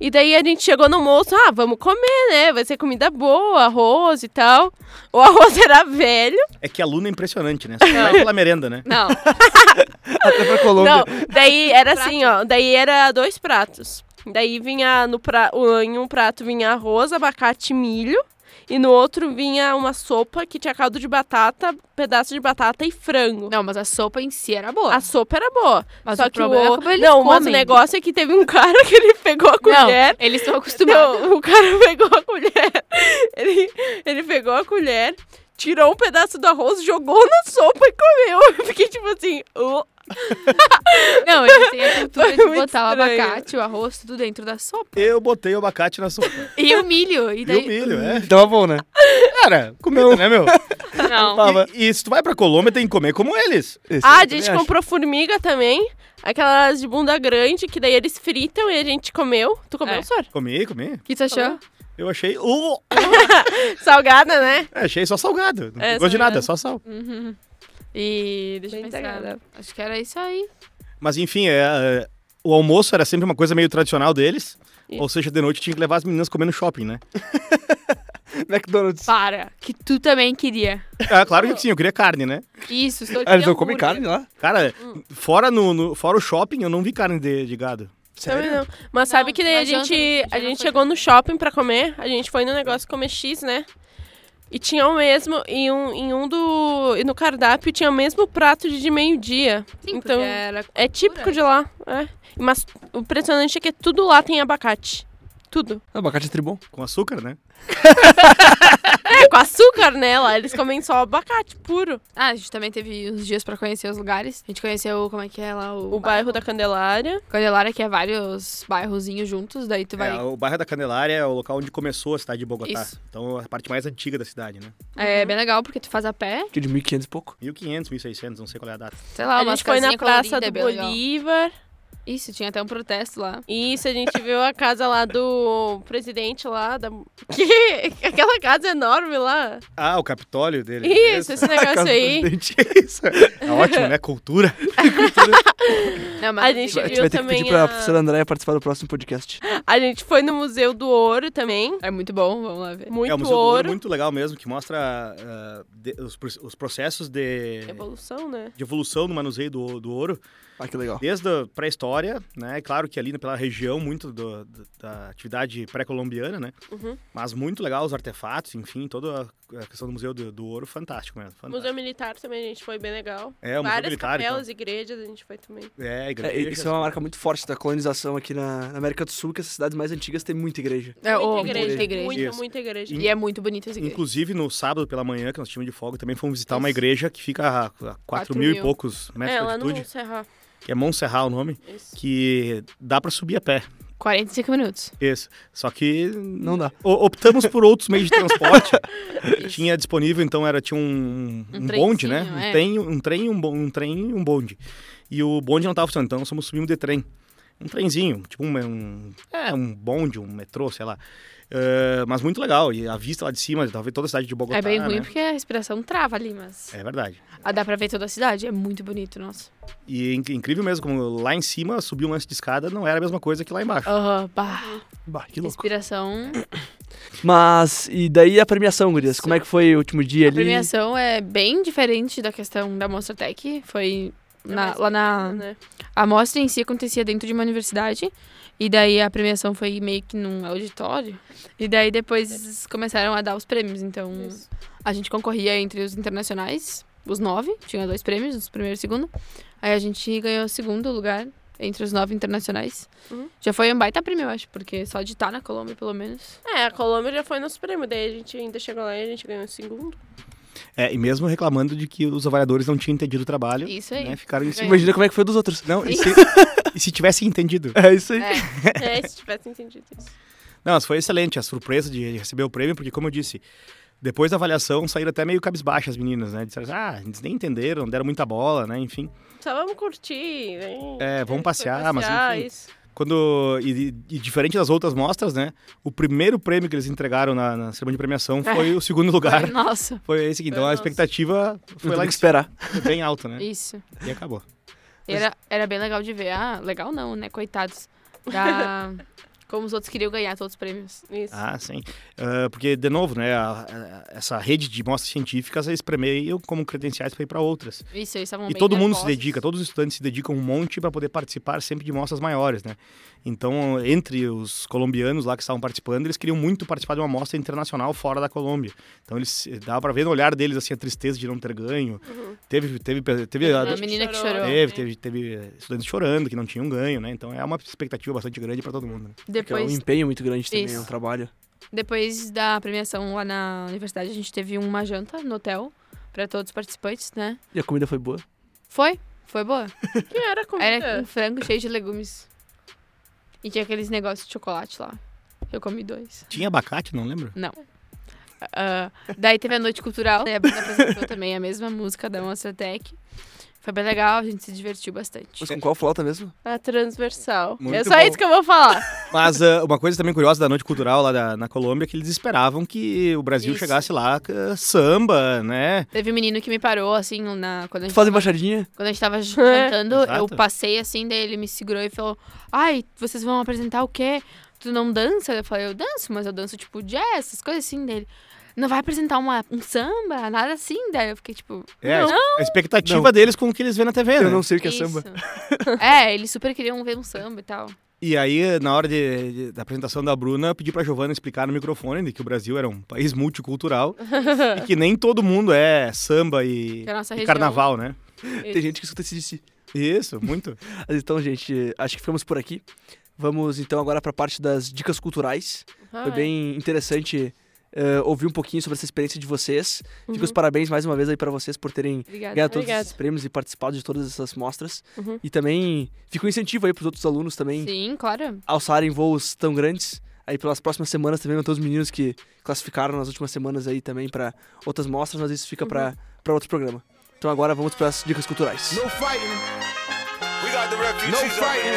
E daí a gente chegou no almoço, ah, vamos comer, né? Vai ser comida boa, arroz e tal. O arroz era velho. É que aluno é impressionante, né? Só vai pela merenda, né? Não, Até pra Colômbia. Não, daí era assim, ó, daí era dois pratos. Daí vinha no pra... o- em um prato vinha arroz, abacate e milho. E no outro vinha uma sopa que tinha caldo de batata, pedaço de batata e frango. não, mas a sopa em si era boa. A sopa era boa. Mas só o que problema é o... como eles Não, mas o comem. negócio é que teve um cara que ele pegou a Não, colher. eles estão acostumados. Não, o cara pegou a colher. Ele, ele pegou a colher, tirou um pedaço do arroz, jogou na sopa e comeu. Eu fiquei tipo assim. "Oh". Não, eles têm a cultura Foi de botar o estranho. abacate, o arroz, tudo dentro da sopa. Eu botei o abacate na sopa. E o milho. E E daí... o milho, é. Tava bom, né? Cara, comida, né, meu? Não. E, e se tu vai pra Colômbia, tem que comer como eles. Esse Ah, a gente acho. comprou formiga também. Aquelas de bunda grande, que daí eles fritam e a gente comeu. Tu comeu, É. Sor? Comi, comi. O que tu achou? Eu achei. Uh, Salgada, né? é, achei só salgado. Não É, gosto de nada, é só sal. Uhum. E deixa eu Bem pensar. salgada. Acho que era isso aí. Mas enfim, é, é, o almoço era sempre uma coisa meio tradicional deles. Isso. Ou seja, de noite tinha que levar as meninas comer no shopping, né? McDonald's. Para, que tu também queria. Ah, claro que sim, eu queria carne, né? Isso, estou Ah, eles não comem carne lá? Cara, Hum. fora, no, no- fora o shopping, eu não vi carne de, de gado. Também não. Mas sabe Não, que daí a gente, a gente chegou no shopping pra comer, a gente foi no negócio comer X, né? E tinha o mesmo, em um, em um do. E no cardápio tinha o mesmo prato de, de meio-dia. Então, era... É típico de lá. É. Mas o impressionante é que tudo lá tem abacate. Tudo. Abacate é tribom. Com açúcar, né? É, com açúcar, né? Lá eles comem só abacate puro. Ah, a gente também teve uns dias pra conhecer os lugares. A gente conheceu, como é que é lá? O, O bairro da Candelária. Candelária, que é vários bairrozinhos juntos. Daí tu vai... É, o bairro da Candelária é o local onde começou a cidade de Bogotá. Isso. Então, é a parte mais antiga da cidade, né? É bem legal, porque tu faz a pé. Que é de 1500 e pouco. 1500, 1600, não sei qual é a data. Sei lá, a gente foi na Praça colorida, do bem legal. Isso, tinha até um protesto lá. Isso, a gente viu a casa lá do presidente lá. Da... Que... Aquela casa enorme lá. Ah, o Capitólio dele. Isso, esse negócio aí. Isso. É ótimo, né? Cultura. Não, mas A gente A gente viu vai ter que também pedir pra a- professora Andréia participar do próximo podcast. A gente foi no Museu do Ouro também. é muito bom, vamos lá ver. Muito é, o Museu do Ouro ouro. é muito legal mesmo, que mostra ah, de- os, os processos de, Evolução, né? de evolução no manuseio do, do ouro, Ah, que legal. desde a pré-história, né? Claro que ali pela região, muito do- da atividade pré-colombiana, né? Uhum. Mas muito legal os artefatos, enfim, toda a- questão do Museu do, do Ouro, fantástico mesmo. Fantástico. Museu Militar também a gente foi bem legal. É, o Museu Várias Militar, capelas, igrejas a gente foi também. É, É, igreja. isso é uma marca muito forte da colonização aqui na, na América do Sul, que essas cidades mais antigas têm muita igreja. É, muita igreja, muita igreja. Muita, Isso. muita igreja. E é muito bonita essa igreja. Inclusive, no sábado pela manhã, que nós tínhamos de folga, também fomos visitar uma Isso. igreja que fica a, a 4 Quatro mil e mil. poucos metros É, de lá altitude, no Serra. Que é Montserrat o nome, Isso. que dá pra subir a pé. 45 minutos. Isso. Só que Não dá. o- optamos por outros meios de transporte. tinha disponível, então era tinha um, Um um bonde, né? Um é. trem, um trem, um, bon- um trem e um bonde. E o bonde não estava funcionando, então nós fomos subimos de trem. Um trenzinho, tipo um, um é um bonde, um metrô, sei lá. Eh, mas muito legal. E a vista lá de cima, dá pra ver toda a cidade de Bogotá. é bem ruim né? porque a respiração trava ali, mas. É verdade. Ah, dá pra ver toda a cidade. É muito bonito, nossa. E é inc- incrível mesmo, como lá em cima, subir um lance de escada não era a mesma coisa que lá embaixo. Aham, bah. Bah, que louco. Respiração. Mas, e daí a premiação, Gurias? Como é que foi o último dia A ali? premiação é bem diferente da questão da Mostra Tech. Foi na- mais lá na. Né? A mostra em si acontecia dentro de uma universidade. E daí a premiação foi meio que num auditório. E daí depois começaram a dar os prêmios. Então Isso. a gente concorria entre os internacionais, os nove. Tinha dois prêmios, o primeiro e o segundo. Aí a gente ganhou o segundo lugar entre os nove internacionais. Uhum. Já foi um baita prêmio, eu acho, porque só de estar na Colômbia, pelo menos. É, a Colômbia já foi nosso prêmio, daí a gente ainda chegou lá e a gente ganhou o segundo. É, e mesmo reclamando de que os avaliadores não tinham entendido o trabalho, Isso aí. né? Ficaram em cima. Imagina como é que foi dos outros. Não, e se, e se tivessem entendido? É isso aí. É. É, se tivesse entendido isso. Não, mas foi excelente a surpresa de receber o prêmio, porque como eu disse, depois da avaliação saíram até meio cabisbaixas as meninas, né? Disseram, ah, eles nem entenderam, não deram muita bola, né? Enfim. Só vamos curtir, vem. É, vamos foi passear, mas passear, enfim. isso. Quando. E, e diferente das outras mostras, né? O primeiro prêmio que eles entregaram na, na cerimônia de premiação foi o segundo lugar. Nossa. Foi esse aqui. Então a Nossa. expectativa foi Foi lá que esperar. bem alta, né? Isso. E acabou. Era, era bem legal de ver. Ah, legal não, né? Coitados. Da... Como os outros queriam ganhar todos os prêmios. Isso. Ah, sim. Ah, porque, de novo, né? a- a- essa rede de mostras científicas, eles premiam como credenciais para ir para outras. Isso, eles estavam E bem todo mundo se dedica, todos os estudantes se dedicam um monte para poder participar sempre de mostras maiores, né? Então, entre os colombianos lá que estavam participando, eles queriam muito participar de uma mostra internacional fora da Colômbia. Então, eles dava para ver no olhar deles assim a tristeza de não ter ganho. Uhum. Teve teve teve, A a- menina que chorou. chorou. teve, teve, teve estudantes chorando que não tinham ganho, né? Então, é uma expectativa bastante grande para todo mundo. né? Porque é um Depois, empenho muito grande também, Isso. é um trabalho. depois da premiação lá na universidade, a gente teve uma janta no hotel para todos os participantes, né? E a comida foi boa. Foi? Foi boa. Que era comida? Era um frango cheio de legumes. E tinha aqueles negócios de chocolate lá. Eu comi dois. Tinha abacate, não lembro? Ah, daí teve a noite cultural. Daí a banda apresentou também a mesma música da Mostra Tech. Foi bem legal, a gente se divertiu bastante. Mas com qual flauta mesmo? A transversal. Muito é só bom. isso que eu vou falar. Mas ah, uma coisa também curiosa da noite cultural lá da, na Colômbia é que eles esperavam que o Brasil Isso. chegasse lá com samba, né? Teve um menino que me parou, assim, na, quando, a Tu gente faz embaixadinha? quando a gente tava jantando, eu passei assim, daí ele me segurou e falou: Ai, vocês vão apresentar o quê? Tu não dança? Eu falei, eu danço, mas eu danço tipo jazz, essas coisas assim dele. Não vai apresentar uma, um samba, nada assim. Daí eu fiquei tipo. É, a não. a expectativa Não. deles com o que eles vêem na TV, né? Eu não sei o que é Isso. samba. é, eles super queriam ver um samba e tal. E aí, na hora de- de- da apresentação da Bruna, eu pedi pra Giovana explicar no microfone de que o Brasil era um país multicultural e que nem todo mundo é samba e, é e carnaval, né? Tem gente que escuta esse DC. Isso, muito. Mas então, gente, acho que ficamos por aqui. Vamos então agora para a parte das dicas culturais. Ah, Foi bem interessante eh, ouvir um pouquinho sobre essa experiência de vocês. Uhum. Fico os parabéns mais uma vez aí para vocês por terem Obrigada. ganhado todos Obrigada. esses prêmios e participado de todas essas mostras. Uhum. E também fica um incentivo aí para os outros alunos também Sim, claro. alçarem voos tão grandes. Aí pelas próximas semanas também ter os meninos que classificaram nas últimas semanas aí também para outras mostras, mas isso fica para para outro programa. Então agora vamos para as dicas culturais. No fighting, We got the no refugees up fighting,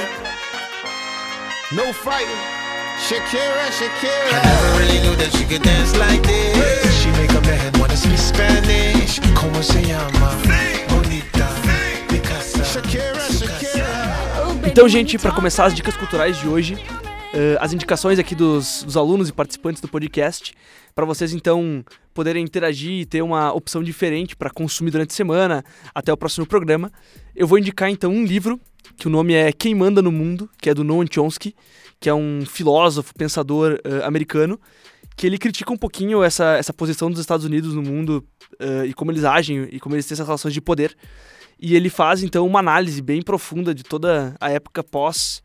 in. no fighting. Shakira, I Shakira. never really knew that she could dance like this. She make a man wanna speak Spanish. Como se llama? Bonita, Picasa. Shakira, Shakira. Então, gente, para começar as dicas culturais de hoje, eh, as indicações aqui dos, dos alunos e participantes do podcast, para vocês então poderem interagir e ter uma opção diferente para consumir durante a semana até o próximo programa. Eu vou indicar então um livro que o nome é Quem Manda no Mundo, que é do Noam Chomsky, que é um filósofo, pensador eh, americano, que ele critica um pouquinho essa, essa posição dos Estados Unidos no mundo eh, e como eles agem e como eles têm essas relações de poder. E ele faz então uma análise bem profunda de toda a época pós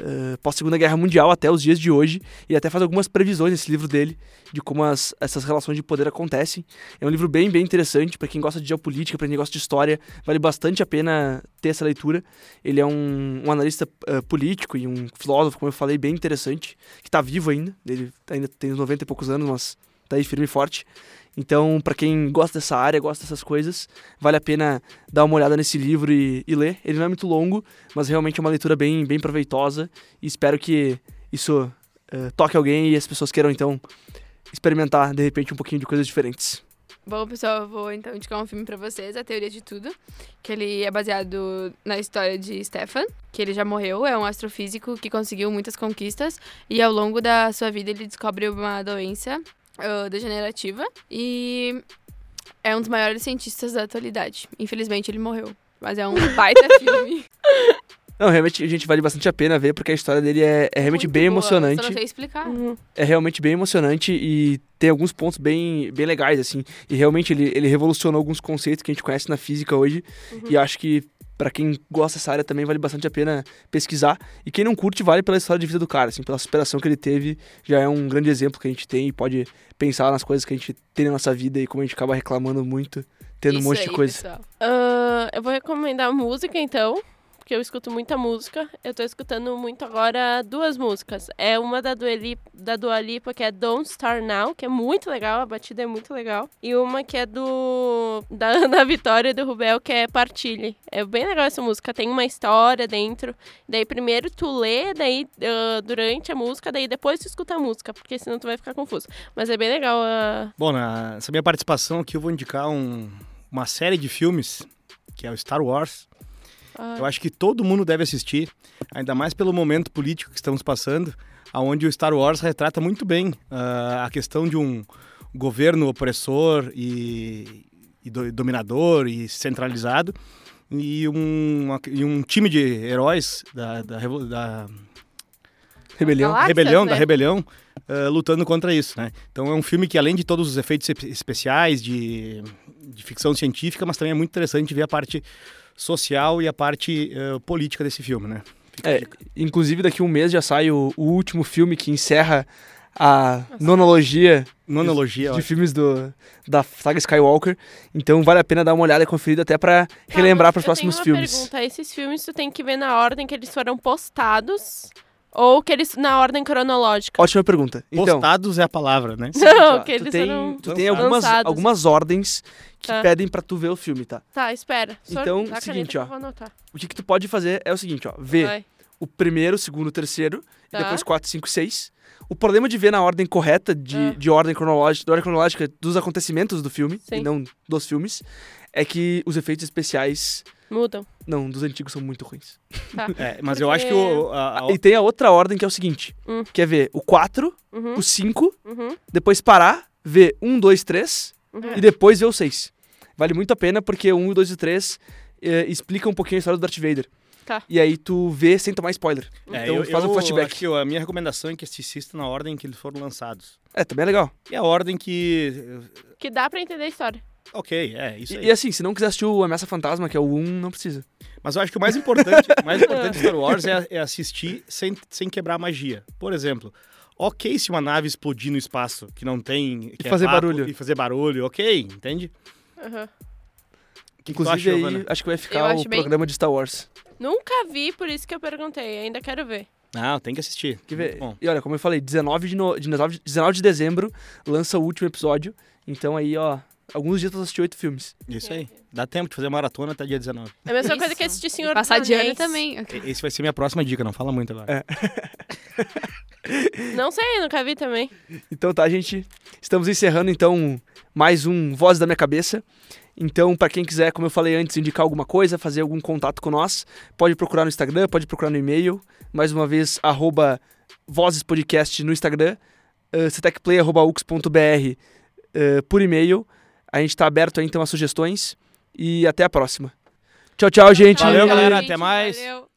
eh, pós Segunda Guerra Mundial até os dias de hoje e até faz algumas previsões nesse livro dele de como as, essas relações de poder acontecem. É um livro bem bem interessante para quem gosta de geopolítica, para quem gosta de história, vale bastante a pena ter essa leitura. Ele é um, um analista eh, político e um filósofo, como eu falei, bem interessante, que está vivo ainda. Ele ainda tem uns 90 e poucos anos, mas tá aí firme e forte. Então, para quem gosta dessa área, gosta dessas coisas, vale a pena dar uma olhada nesse livro e, e ler. Ele não é muito longo, mas realmente é uma leitura bem, bem proveitosa e espero que isso eh, toque alguém e as pessoas queiram então experimentar de repente um pouquinho de coisas diferentes. Bom, pessoal, eu vou então indicar um filme pra vocês, A Teoria de Tudo, que ele é baseado na história de Stefan, que ele já morreu, é um astrofísico que conseguiu muitas conquistas e ao longo da sua vida ele descobre uma doença ah, degenerativa e é um dos maiores cientistas da atualidade. Infelizmente ele morreu, mas é um baita filme. Não, realmente a gente vale bastante a pena ver porque a história dele é, é realmente Muito bem boa, Só emocionante. não sei explicar. Uhum. é realmente bem emocionante e tem alguns pontos bem, bem legais, assim. E realmente ele, ele revolucionou alguns conceitos que a gente conhece na física hoje. E acho que para quem gosta dessa área também vale bastante a pena pesquisar. E quem não curte, vale pela história de vida do cara, assim, pela superação que ele teve. Já é um grande exemplo que a gente tem e pode pensar nas coisas que a gente tem na nossa vida e como a gente acaba reclamando muito, tendo um Isso monte aí, de coisa. Ah, eu vou recomendar música, então, porque eu escuto muita música. Eu tô escutando muito agora duas músicas. É uma da Dua Lipa, da Dua Lipa, que é Don't Start Now, que é muito legal, a batida é muito legal. E uma que é do da Ana Vitória e do Rubel, que é Partilhe. É bem legal essa música, tem uma história dentro. Daí primeiro tu lê, daí ah, durante a música, daí depois tu escuta a música, porque senão tu vai ficar confuso. Mas é bem legal a... Bom, nessa minha participação aqui eu vou indicar um- uma série de filmes, que é o Star Wars. Eu acho que todo mundo deve assistir, ainda mais pelo momento político que estamos passando, aonde o Star Wars retrata muito bem ah, a questão de um governo opressor e, e do- dominador e centralizado e um, e um time de heróis da, da, da Rebelião. Galáxias, rebelião, né? da rebelião, ah, lutando contra isso, né? Então é um filme que além de todos os efeitos espe- especiais de, de ficção científica, mas também é muito interessante ver a parte social e a parte ah, política desse filme, né? É, inclusive daqui a um mês já sai o, o último filme que encerra a nonologia Nonologia, de ó. filmes do, da saga Skywalker. Então vale a pena dar uma olhada e conferida até pra relembrar para os Tá, Eu próximos tenho uma filmes. Pergunta. Esses filmes tu tem que ver na ordem que eles foram postados ou que eles na ordem cronológica? Ótima pergunta. Então, Postados é a palavra, né? Não, que tu eles tem, foram tu tem algumas, lançados. algumas ordens que Tá. pedem pra tu ver o filme, tá? Tá, espera. Só Então, dá a seguinte, caneta ó. que eu vou anotar. O que, que tu pode fazer é o seguinte, ó. Ver Vai. o primeiro, o segundo, o terceiro, Tá. e depois 4, 5, 6. O problema de ver na ordem correta, de, Ah. de ordem cronológica, de ordem cronológica dos acontecimentos do filme, Sim. e não dos filmes, é que os efeitos especiais, Mudam. Não, dos antigos são muito ruins. Tá. É, mas eu Porque- acho que o, a- a- E tem a outra ordem que é o seguinte, Hum. que é ver o 4, Uhum, o 5, uhum, depois parar, ver 1, 2, 3 uhum. e depois ver o 6. Vale muito a pena porque o 1, 2 e 3 eh, explica um pouquinho a história do Darth Vader. Tá. E aí tu vê sem tomar spoiler. é, então eu, faz um eu flashback. que a minha recomendação é que se assista na ordem que eles foram lançados. É, também é legal. E a ordem que Que dá pra entender a história. Ok, é, isso aí. E, e assim, se não quiser assistir o Ameaça Fantasma, que é o 1, não precisa. Mas eu acho que o mais importante, o mais importante de Star Wars é, é assistir sem, sem quebrar a magia. Por exemplo, ok se uma nave explodir no espaço, que não tem... Que é fazer vácuo, barulho. E fazer barulho, ok, entende? Aham. O que, Inclusive, acha, aí, acho que vai ficar o bem- programa de Star Wars. Nunca vi, por isso que eu perguntei. Ainda quero ver. Não, tem que assistir. Que ver. Bom. E olha, como eu falei, 19 de, no... 19 19 de dezembro lança o último episódio. Então aí, ó, alguns dias pra assistir oito filmes. Isso aí. Dá tempo de fazer maratona até dia 19. É a mesma Isso. coisa que assistir Senhor Passar de ano também. Esse vai ser minha próxima dica, não fala muito agora. Não sei, nunca vi também. Então tá, gente. Estamos encerrando então mais um Voz da Minha Cabeça. Então, pra quem quiser, como eu falei antes, indicar alguma coisa, fazer algum contato com nós, pode procurar no Instagram, pode procurar no e-mail. Mais uma vez, arroba Vozes Podcast no Instagram, uh, cetecplay.ux.br uh, por e-mail. A gente tá aberto aí então a sugestões. E até a próxima. Tchau, tchau, gente. Valeu, galera. Gente, Até mais. valeu.